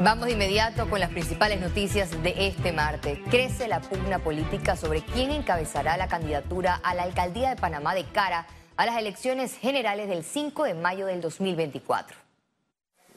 Vamos de inmediato con las principales noticias de este martes. Crece la pugna política sobre quién encabezará la candidatura a la alcaldía de Panamá de cara a las elecciones generales del 5 de mayo del 2024.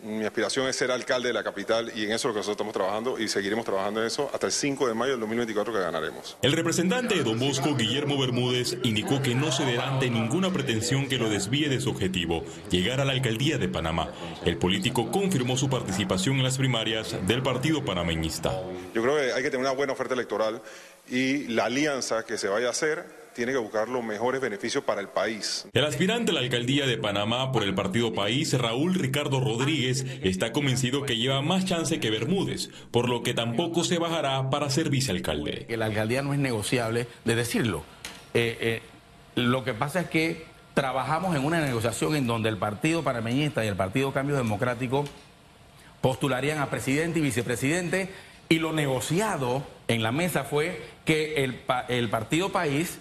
Mi aspiración es ser alcalde de la capital y en eso es lo que nosotros estamos trabajando y seguiremos trabajando en eso hasta el 5 de mayo del 2024 que ganaremos. El representante de Don Bosco, Guillermo Bermúdez, indicó que no cederá ante ninguna pretensión que lo desvíe de su objetivo, llegar a la alcaldía de Panamá. El político confirmó su participación en las primarias del partido panameñista. Yo creo que hay que tener una buena oferta electoral y la alianza que se vaya a hacer tiene que buscar los mejores beneficios para el país. El aspirante a la alcaldía de Panamá por el partido País, Raúl Ricardo Rodríguez, está convencido que lleva más chance que Bermúdez, por lo que tampoco se bajará para ser vicealcalde. La alcaldía no es negociable de decirlo. Eh, eh, lo que pasa es que trabajamos en una negociación en donde el partido panameñista y el partido Cambio Democrático postularían a presidente y vicepresidente y lo negociado en la mesa fue que el, el partido País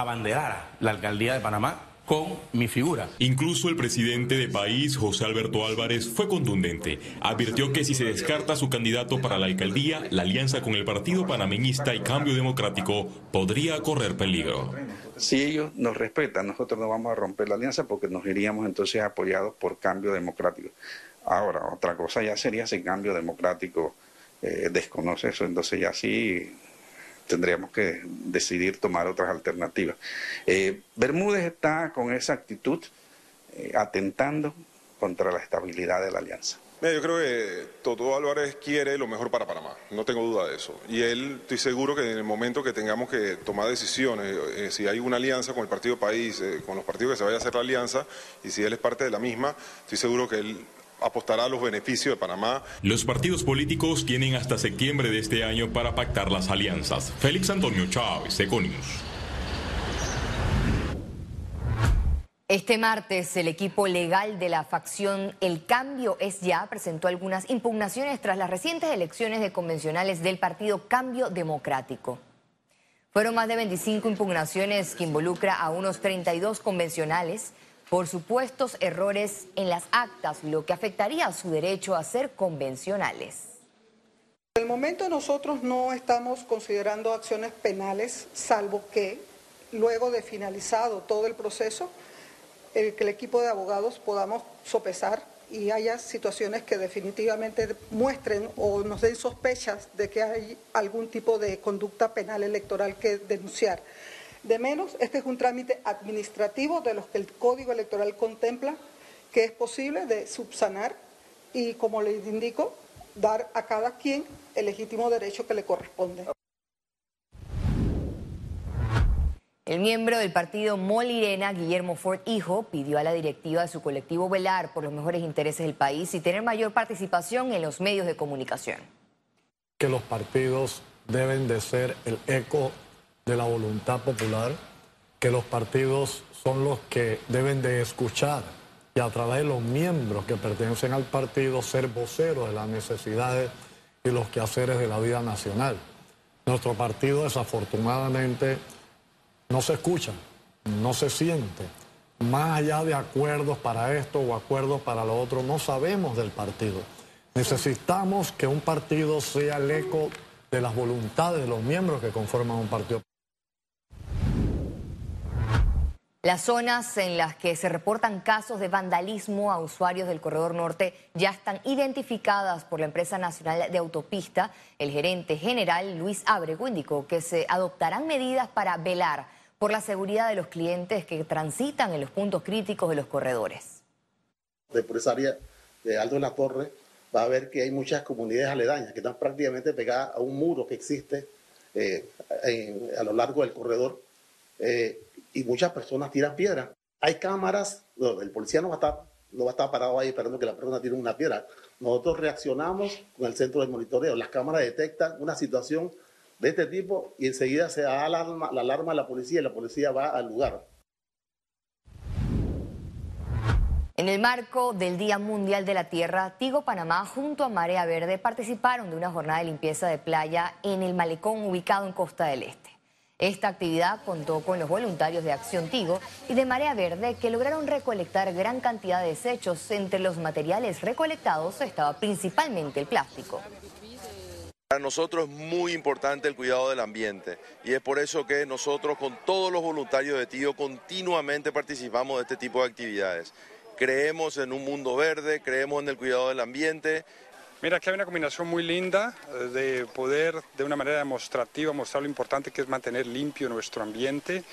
abanderara la alcaldía de Panamá con mi figura. Incluso el presidente de país, José Alberto Álvarez, fue contundente. Advirtió que si se descarta su candidato para la alcaldía, la alianza con el Partido Panameñista y Cambio Democrático podría correr peligro. Si ellos nos respetan, nosotros no vamos a romper la alianza porque nos iríamos entonces apoyados por Cambio Democrático. Ahora, otra cosa ya sería si Cambio Democrático eh, desconoce eso, entonces ya sí tendríamos que decidir tomar otras alternativas. Eh, Bermúdez está con esa actitud eh, atentando contra la estabilidad de la alianza. yo creo que Toto Álvarez quiere lo mejor para Panamá, no tengo duda de eso. Y él, estoy seguro que en el momento que tengamos que tomar decisiones, eh, si hay una alianza con el Partido País, con los partidos que se vaya a hacer la alianza, y si él es parte de la misma, estoy seguro que él apostará a los beneficios de Panamá. Los partidos políticos tienen hasta septiembre de este año para pactar las alianzas. Félix Antonio Chávez, Econius. Este martes, el equipo legal de la facción El Cambio es ya presentó algunas impugnaciones tras las recientes elecciones de convencionales del partido Cambio Democrático. Fueron más de 25 impugnaciones que involucra a unos 32 convencionales por supuestos errores en las actas, lo que afectaría a su derecho a ser convencionales. En el momento nosotros no estamos considerando acciones penales, salvo que luego de finalizado todo el proceso, el, que el equipo de abogados podamos sopesar y haya situaciones que definitivamente muestren o nos den sospechas de que hay algún tipo de conducta penal electoral que denunciar. De menos, este es un trámite administrativo de los que el Código Electoral contempla que es posible de subsanar y, como les indico, dar a cada quien el legítimo derecho que le corresponde. El miembro del partido Molirena, Guillermo Ford Hijo, pidió a la directiva de su colectivo velar por los mejores intereses del país y tener mayor participación en los medios de comunicación. Que los partidos deben de ser el eco de la voluntad popular, que los partidos son los que deben de escuchar y a través de los miembros que pertenecen al partido ser voceros de las necesidades y los quehaceres de la vida nacional. Nuestro partido desafortunadamente no se escucha, no se siente. Más allá de acuerdos para esto o acuerdos para lo otro, no sabemos del partido. Necesitamos que un partido sea el eco de las voluntades de los miembros que conforman un partido. Las zonas en las que se reportan casos de vandalismo a usuarios del Corredor Norte ya están identificadas por la empresa nacional de autopista. El gerente general Luis Abrego indicó que se adoptarán medidas para velar por la seguridad de los clientes que transitan en los puntos críticos de los corredores. De por esa área de Alto de la Torre va a ver que hay muchas comunidades aledañas que están prácticamente pegadas a un muro que existe eh, a lo largo del corredor. Eh, y muchas personas tiran piedra. Hay cámaras, el policía no va a estar, no va a estar parado ahí esperando que la persona tire una piedra. Nosotros reaccionamos con el centro de monitoreo. Las cámaras detectan una situación de este tipo y enseguida se da la alarma, la alarma a la policía y la policía va al lugar. En el marco del Día Mundial de la Tierra, Tigo Panamá junto a Marea Verde participaron de una jornada de limpieza de playa en el malecón ubicado en Costa del Este. Esta actividad contó con los voluntarios de Acción Tigo y de Marea Verde que lograron recolectar gran cantidad de desechos. Entre los materiales recolectados estaba principalmente el plástico. Para nosotros es muy importante el cuidado del ambiente y es por eso que nosotros con todos los voluntarios de TIO continuamente participamos de este tipo de actividades. Creemos en un mundo verde, creemos en el cuidado del ambiente. Mira, aquí hay una combinación muy linda eh, de poder de una manera demostrativa mostrar lo importante que es mantener limpio nuestro ambiente,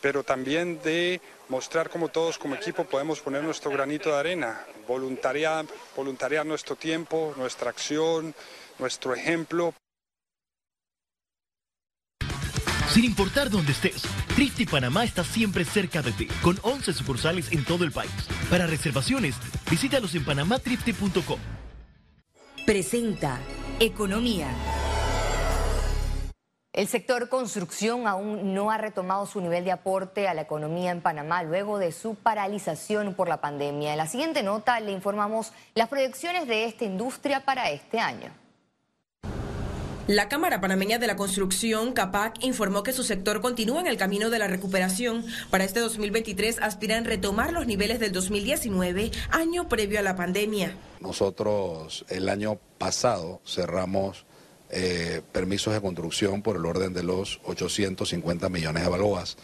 pero también de mostrar cómo todos como equipo podemos poner nuestro granito de arena, voluntariar, voluntariar nuestro tiempo, nuestra acción, nuestro ejemplo. Sin importar dónde estés, Trifte Panamá está siempre cerca de ti, con 11 sucursales en todo el país. Para reservaciones, visítalos en panamatrifte.com. Presenta Economía. El sector construcción aún no ha retomado su nivel de aporte a la economía en Panamá luego de su paralización por la pandemia. En la siguiente nota le informamos las proyecciones de esta industria para este año. La Cámara Panameña de la Construcción, CAPAC, informó que su sector continúa en el camino de la recuperación. Para este 2023 aspiran retomar los niveles del 2019, año previo a la pandemia. Nosotros el año pasado cerramos eh, permisos de construcción por el orden de los 850 millones de balboas.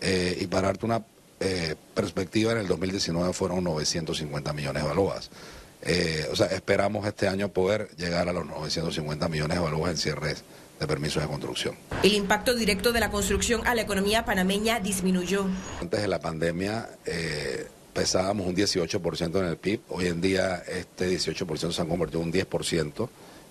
Eh, y para darte una eh, perspectiva, en el 2019 fueron 950 millones de balboas. Eh, o sea, esperamos este año poder llegar a los 950 millones de balboas en cierres de permisos de construcción. El impacto directo de la construcción a la economía panameña disminuyó. Antes de la pandemia eh, pesábamos un 18% en el PIB, hoy en día este 18% se ha convertido en un 10%.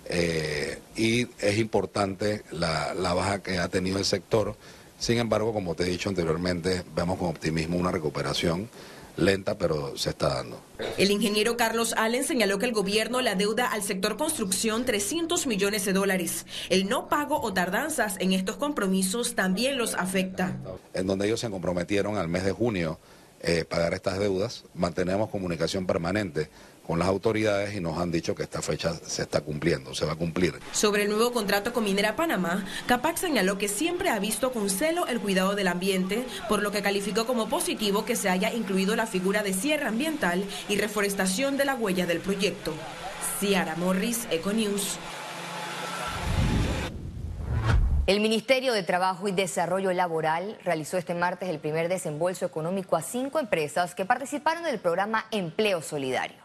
Eh, y es importante la, la baja que ha tenido el sector. Sin embargo, como te he dicho anteriormente, vemos con optimismo una recuperación lenta, pero se está dando. El ingeniero Carlos Allen señaló que el gobierno le adeuda al sector construcción 300 millones de dólares. El no pago o tardanzas en estos compromisos también los afecta. En donde ellos se comprometieron al mes de junio eh, pagar estas deudas, mantenemos comunicación permanente con las autoridades y nos han dicho que esta fecha se está cumpliendo, se va a cumplir. Sobre el nuevo contrato con Minera Panamá, Capac señaló que siempre ha visto con celo el cuidado del ambiente, por lo que calificó como positivo que se haya incluido la figura de cierre ambiental y reforestación de la huella del proyecto. Ciara Morris, Econews. El Ministerio de Trabajo y Desarrollo Laboral realizó este martes el primer desembolso económico a cinco empresas que participaron del programa Empleo Solidario.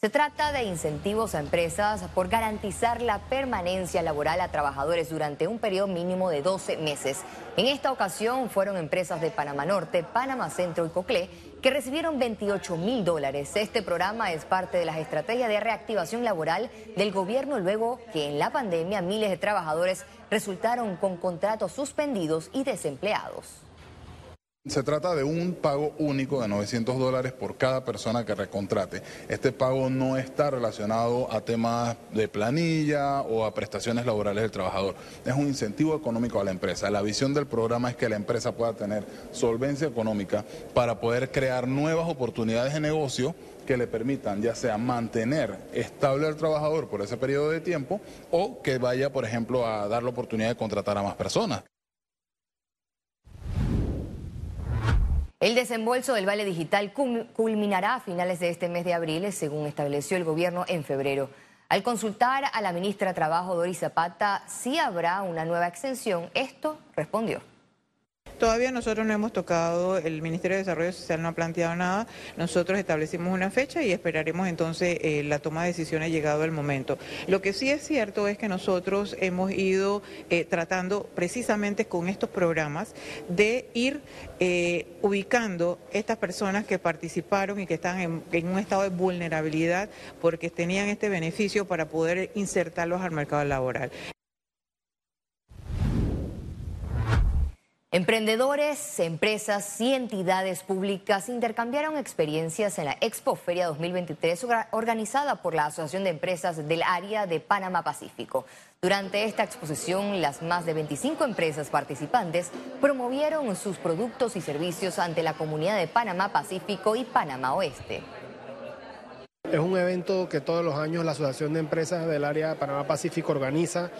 Se trata de incentivos a empresas por garantizar la permanencia laboral a trabajadores durante un periodo mínimo de 12 meses. En esta ocasión fueron empresas de Panamá Norte, Panamá Centro y Coclé que recibieron 28 mil dólares. Este programa es parte de las estrategias de reactivación laboral del gobierno luego que en la pandemia miles de trabajadores resultaron con contratos suspendidos y desempleados. Se trata de un pago único de 900 dólares por cada persona que recontrate. Este pago no está relacionado a temas de planilla o a prestaciones laborales del trabajador. Es un incentivo económico a la empresa. La visión del programa es que la empresa pueda tener solvencia económica para poder crear nuevas oportunidades de negocio que le permitan ya sea mantener estable al trabajador por ese periodo de tiempo o que vaya, por ejemplo, a dar la oportunidad de contratar a más personas. El desembolso del Vale Digital culminará a finales de este mes de abril, según estableció el gobierno en febrero. Al consultar a la ministra de Trabajo, Doris Zapata, si habrá una nueva extensión, esto respondió. Todavía nosotros no hemos tocado, el Ministerio de Desarrollo Social no ha planteado nada, nosotros establecimos una fecha y esperaremos entonces eh, la toma de decisiones llegado el momento. Lo que sí es cierto es que nosotros hemos ido eh, tratando precisamente con estos programas de ir eh, ubicando estas personas que participaron y que están en, en un estado de vulnerabilidad porque tenían este beneficio para poder insertarlos al mercado laboral. Emprendedores, empresas y entidades públicas intercambiaron experiencias en la Expo Feria 2023 organizada por la Asociación de Empresas del Área de Panamá Pacífico. Durante esta exposición, las más de 25 empresas participantes promovieron sus productos y servicios ante la comunidad de Panamá Pacífico y Panamá Oeste. Es un evento que todos los años la Asociación de Empresas del Área de Panamá Pacífico organiza,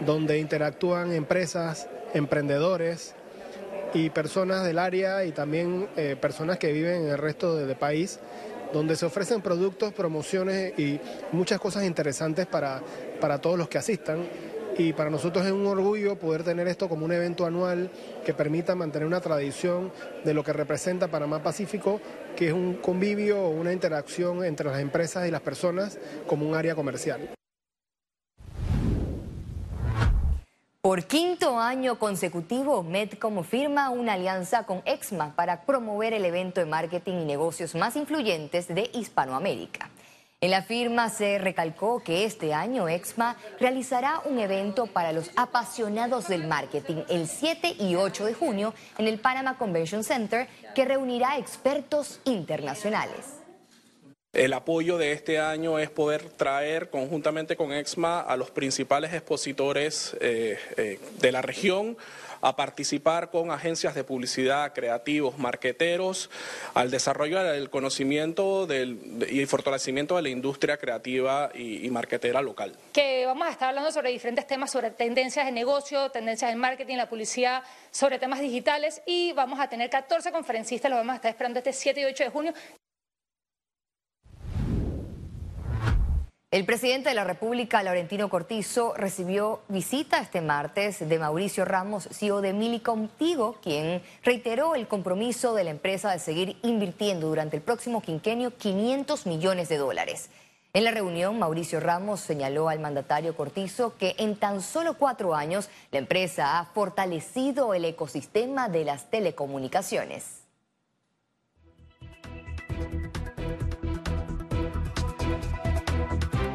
donde interactúan empresas emprendedores y personas del área y también eh, personas que viven en el resto del país, donde se ofrecen productos, promociones y muchas cosas interesantes para, para todos los que asistan y para nosotros es un orgullo poder tener esto como un evento anual que permita mantener una tradición de lo que representa Panamá Pacífico, que es un convivio o una interacción entre las empresas y las personas como un área comercial. Por quinto año consecutivo, Medcom firma una alianza con EXMA para promover el evento de marketing y negocios más influyentes de Hispanoamérica. En la firma se recalcó que este año EXMA realizará un evento para los apasionados del marketing el 7 y 8 de junio en el Panama Convention Center que reunirá expertos internacionales. El apoyo de este año es poder traer conjuntamente con EXMA a los principales expositores eh, eh, de la región a participar con agencias de publicidad, creativos, marqueteros, al desarrollo del conocimiento y el fortalecimiento de la industria creativa y, y marquetera local. Que vamos a estar hablando sobre diferentes temas, sobre tendencias de negocio, tendencias del marketing, la publicidad, sobre temas digitales y vamos a tener 14 conferencistas, los vamos a estar esperando este 7 y 8 de junio. El presidente de la República, Laurentino Cortizo, recibió visita este martes de Mauricio Ramos, CEO de Mili Contigo, quien reiteró el compromiso de la empresa de seguir invirtiendo durante el próximo quinquenio 500 millones de dólares. En la reunión, Mauricio Ramos señaló al mandatario Cortizo que en tan solo cuatro años la empresa ha fortalecido el ecosistema de las telecomunicaciones.